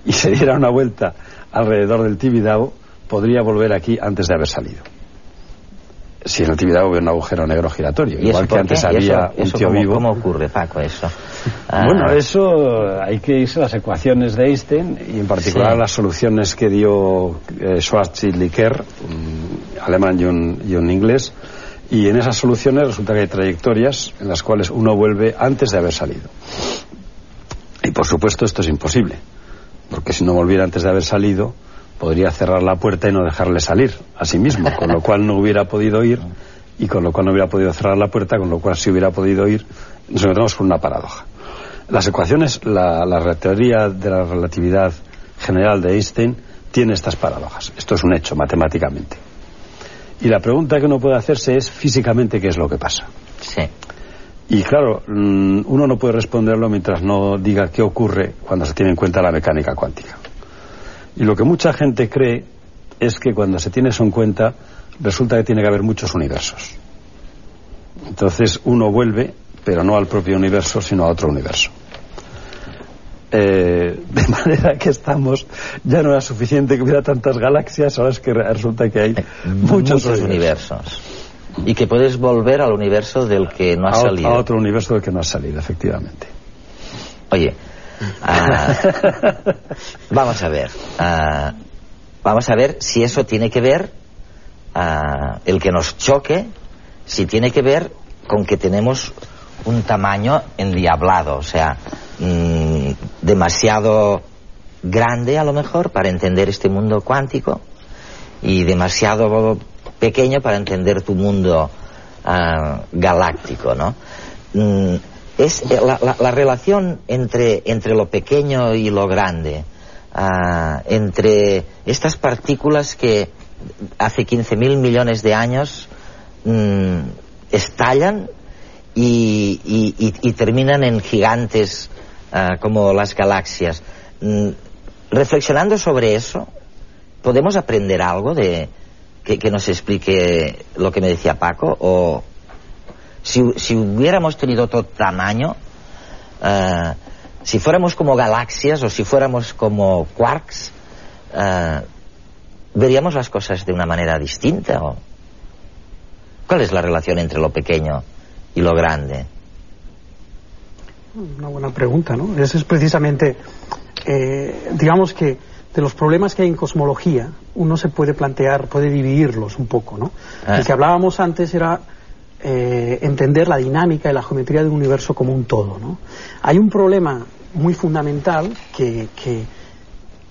y se diera una vuelta alrededor del Tibidabo, podría volver aquí antes de haber salido. Si en el Tibidabo hubiera un agujero negro giratorio, ¿Y eso igual que antes había eso- un tío cómo, vivo. ¿Cómo ocurre, Paco, eso? [laughs] Ah, Bueno, eso hay que irse a las ecuaciones de Einstein y en particular Sí. a las soluciones que dio eh, Schwarzschild y Kerr, un alemán y un, y un inglés. Y en esas soluciones resulta que hay trayectorias en las cuales uno vuelve antes de haber salido. Y por supuesto esto es imposible, porque si no volviera antes de haber salido, podría cerrar la puerta y no dejarle salir a sí mismo, con lo cual no hubiera podido ir y con lo cual no hubiera podido cerrar la puerta, con lo cual si hubiera podido ir, nos encontramos con una paradoja. Las ecuaciones, la, la teoría de la relatividad general de Einstein tiene estas paradojas. Esto es un hecho matemáticamente. Y la pregunta que uno puede hacerse es físicamente qué es lo que pasa. Sí. Y claro, mm, uno no puede responderlo mientras no diga qué ocurre cuando se tiene en cuenta la mecánica cuántica. Y lo que mucha gente cree es que cuando se tiene eso en cuenta, resulta que tiene que haber muchos universos. Entonces uno vuelve, pero no al propio universo, sino a otro universo. Eh, [laughs] de manera que estamos, ya no era suficiente que hubiera tantas galaxias, ahora es que resulta que hay muchos, universos. Y que puedes volver al universo del que no ha salido. A otro universo del que no ha salido, efectivamente. Oye, ah, vamos a ver. Ah, vamos a ver si eso tiene que ver, ah, el que nos choque, si tiene que ver con que tenemos un tamaño endiablado, o sea, mm, demasiado grande a lo mejor para entender este mundo cuántico y demasiado pequeño para entender tu mundo galáctico, ¿no? Mm, es eh, la, la, la, relación entre, entre lo pequeño y lo grande, uh, entre estas partículas que hace 15.000 millones de años mm, estallan y, y, terminan en gigantes uh, como las galaxias. Mm, reflexionando sobre eso, ¿podemos aprender algo de que, que, nos explique lo que me decía Paco? O si, si hubiéramos tenido otro tamaño, uh, si fuéramos como galaxias o si fuéramos como quarks, uh, ¿veríamos las cosas de una manera distinta? ¿o? ¿Cuál es la relación entre lo pequeño y lo grande? Una buena pregunta, ¿no? Ese es precisamente, eh, digamos que de los problemas que hay en cosmología, uno se puede plantear, puede dividirlos un poco, ¿no? Ah. El que hablábamos antes era eh, entender la dinámica y la geometría del universo como un todo, ¿no? Hay un problema muy fundamental que, que,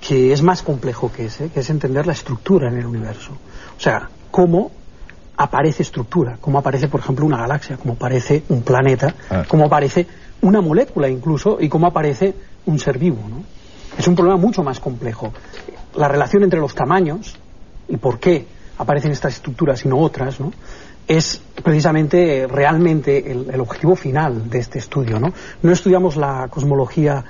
que es más complejo que ese, que es entender la estructura en el universo. O sea, cómo aparece estructura, como aparece, por ejemplo, una galaxia, como aparece un planeta, ah. como aparece una molécula incluso, y cómo aparece un ser vivo. ¿no? Es un problema mucho más complejo. La relación entre los tamaños y por qué aparecen estas estructuras y no otras, ¿no? Es precisamente realmente el, objetivo final de este estudio. ¿no? no estudiamos la cosmología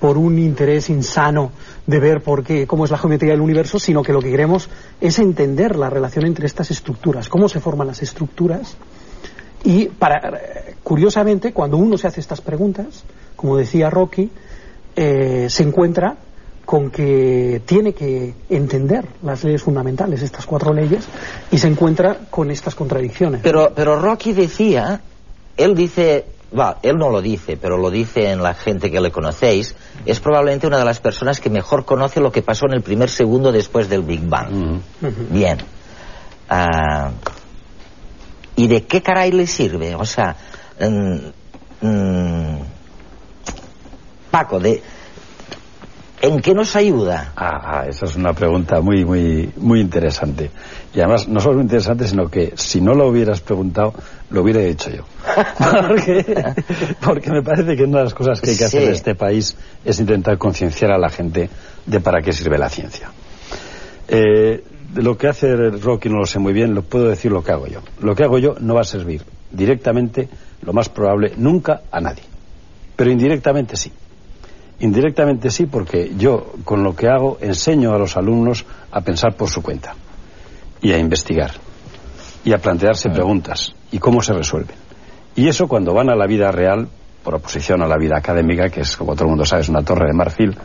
por un interés insano de ver por qué, cómo es la geometría del universo, sino que lo que queremos es entender la relación entre estas estructuras, cómo se forman las estructuras. Y para, curiosamente, cuando uno se hace estas preguntas, como decía Rocky, eh, se encuentra con que tiene que entender las leyes fundamentales, estas cuatro leyes, y se encuentra con estas contradicciones. Pero, pero Rocky decía, él dice, va, él no lo dice, pero lo dice en la gente que le conocéis, es probablemente una de las personas que mejor conoce lo que pasó en el primer segundo después del Big Bang. Bien. Uh, ¿Y de qué caray le sirve? O sea, um, um, Paco, de, ¿En qué nos ayuda? Ah, ah, esa es una pregunta muy, muy, muy interesante. Y además, no solo muy interesante, sino que si no lo hubieras preguntado, lo hubiera hecho yo. [laughs] porque, porque me parece que una de las cosas que hay que hacer sí. en este país es intentar concienciar a la gente de para qué sirve la ciencia. Eh, lo que hace Rocky no lo sé muy bien, lo puedo decir lo que hago yo. Lo que hago yo no va a servir directamente, lo más probable, nunca a nadie. Pero indirectamente sí. Indirectamente sí, porque yo con lo que hago enseño a los alumnos a pensar por su cuenta y a investigar y a plantearse preguntas y cómo se resuelven. Y eso cuando van a la vida real, por oposición a la vida académica, que es, como todo el mundo sabe, es una torre de marfil,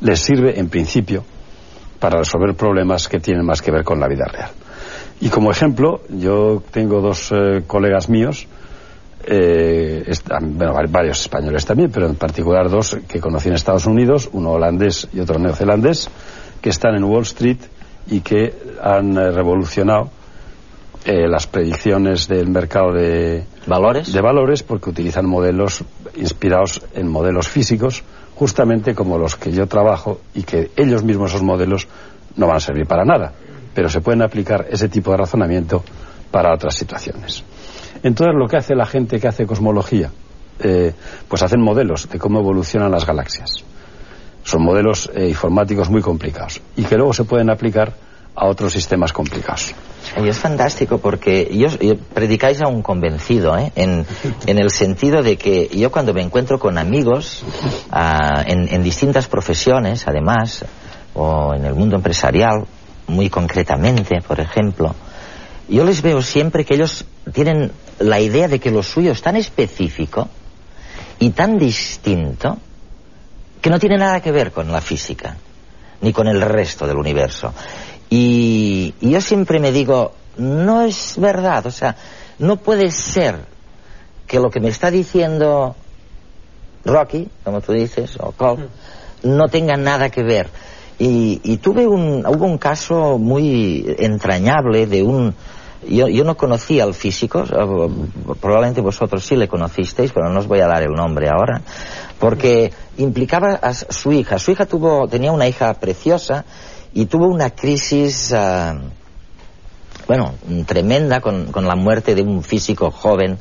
les sirve en principio para resolver problemas que tienen más que ver con la vida real. Y como ejemplo, yo tengo dos eh, colegas míos, eh, bueno, varios españoles también, pero en particular dos que conocí en Estados Unidos, uno holandés y otro neozelandés, que están en Wall Street y que han eh, revolucionado eh, las predicciones del mercado de valores de valores porque utilizan modelos inspirados en modelos físicos justamente como los que yo trabajo y que ellos mismos esos modelos no van a servir para nada pero se pueden aplicar ese tipo de razonamiento para otras situaciones entonces lo que hace la gente que hace cosmología eh, pues hacen modelos de cómo evolucionan las galaxias son modelos eh, informáticos muy complicados y que luego se pueden aplicar a otros sistemas complicados. Y es fantástico porque predicáis a un convencido, ¿eh? en, el sentido de que yo cuando me encuentro con amigos uh, en, distintas profesiones, además, o en el mundo empresarial, muy concretamente, por ejemplo, yo les veo siempre que ellos tienen la idea de que lo suyo es tan específico y tan distinto que no tiene nada que ver con la física, ni con el resto del universo. Y, y yo siempre me digo, no es verdad, o sea, no puede ser que lo que me está diciendo Rocky, como tú dices, o Cole, no tenga nada que ver. Y, y tuve un, hubo un caso muy entrañable de un, yo, yo no conocía al físico, eh, probablemente vosotros sí le conocisteis, pero no os voy a dar el nombre ahora, porque implicaba a su hija. Su hija tuvo, tenía una hija preciosa y tuvo una crisis, uh, bueno, tremenda con, con, la muerte de un físico joven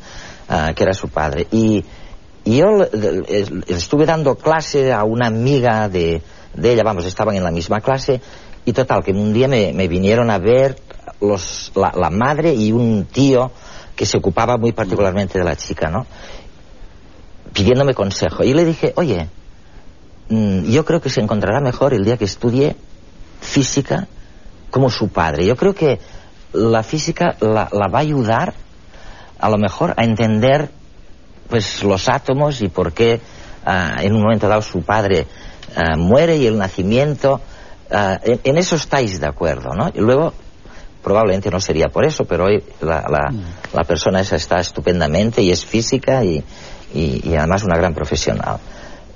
uh, que era su padre. Y, y yo estuve dando clase a una amiga de, de, ella, vamos, estaban en la misma clase, y total, que un día me, me vinieron a ver los, la, madre y un tío que se ocupaba muy particularmente de la chica, ¿no? Pidiéndome consejo. Y le dije, oye, mmm, yo creo que se encontrará mejor el día que estudie física como su padre. Yo creo que la física la, la va a ayudar a lo mejor a entender pues los átomos y por qué uh, en un momento dado su padre uh, muere y el nacimiento. En, en, eso estáis de acuerdo, ¿no? Y luego probablemente no sería por eso, pero hoy la, la, mm. la persona esa está estupendamente y es física y, y, y además una gran profesional.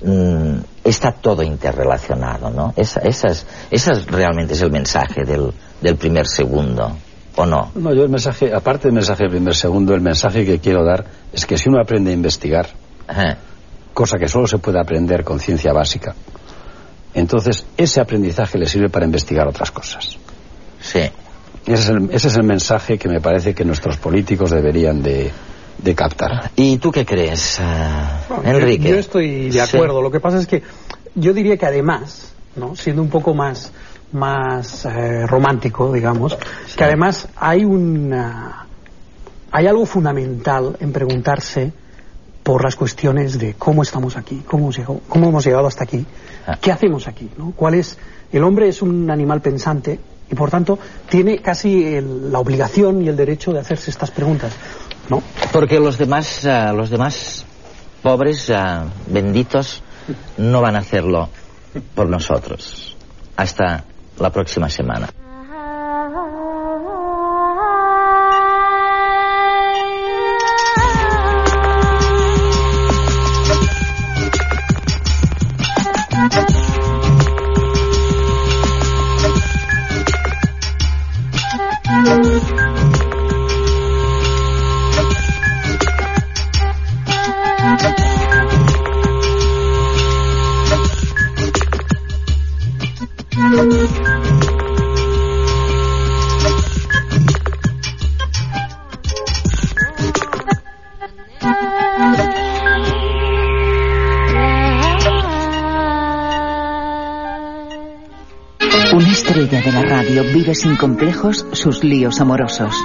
Mm, está todo interrelacionado, ¿no? Esa, esas, esas realmente es el mensaje del, del primer segundo. ¿O no? No, yo el mensaje, aparte del mensaje del primer segundo, el mensaje que quiero dar es que si uno aprende a investigar, Ajá. cosa que solo se puede aprender con ciencia básica, entonces ese aprendizaje le sirve para investigar otras cosas. Sí. Ese es el, ese es el mensaje que me parece que nuestros políticos deberían de, de captar. ¿Y tú qué crees, uh, bueno, Enrique? Yo, yo, estoy de acuerdo. Sí. Lo que pasa es que yo diría que además, ¿no? siendo un poco más más eh, romántico, digamos, sí. que además hay una hay algo fundamental en preguntarse por las cuestiones de cómo estamos aquí, cómo hemos llegado, cómo hemos llegado hasta aquí, ah. qué hacemos aquí, ¿no? ¿Cuál es el hombre es un animal pensante y por tanto tiene casi el, la obligación y el derecho de hacerse estas preguntas, ¿no? Porque los demás uh, los demás pobres uh, benditos no van a hacerlo por nosotros. Hasta la próxima semana. Sin complejos sus líos amorosos.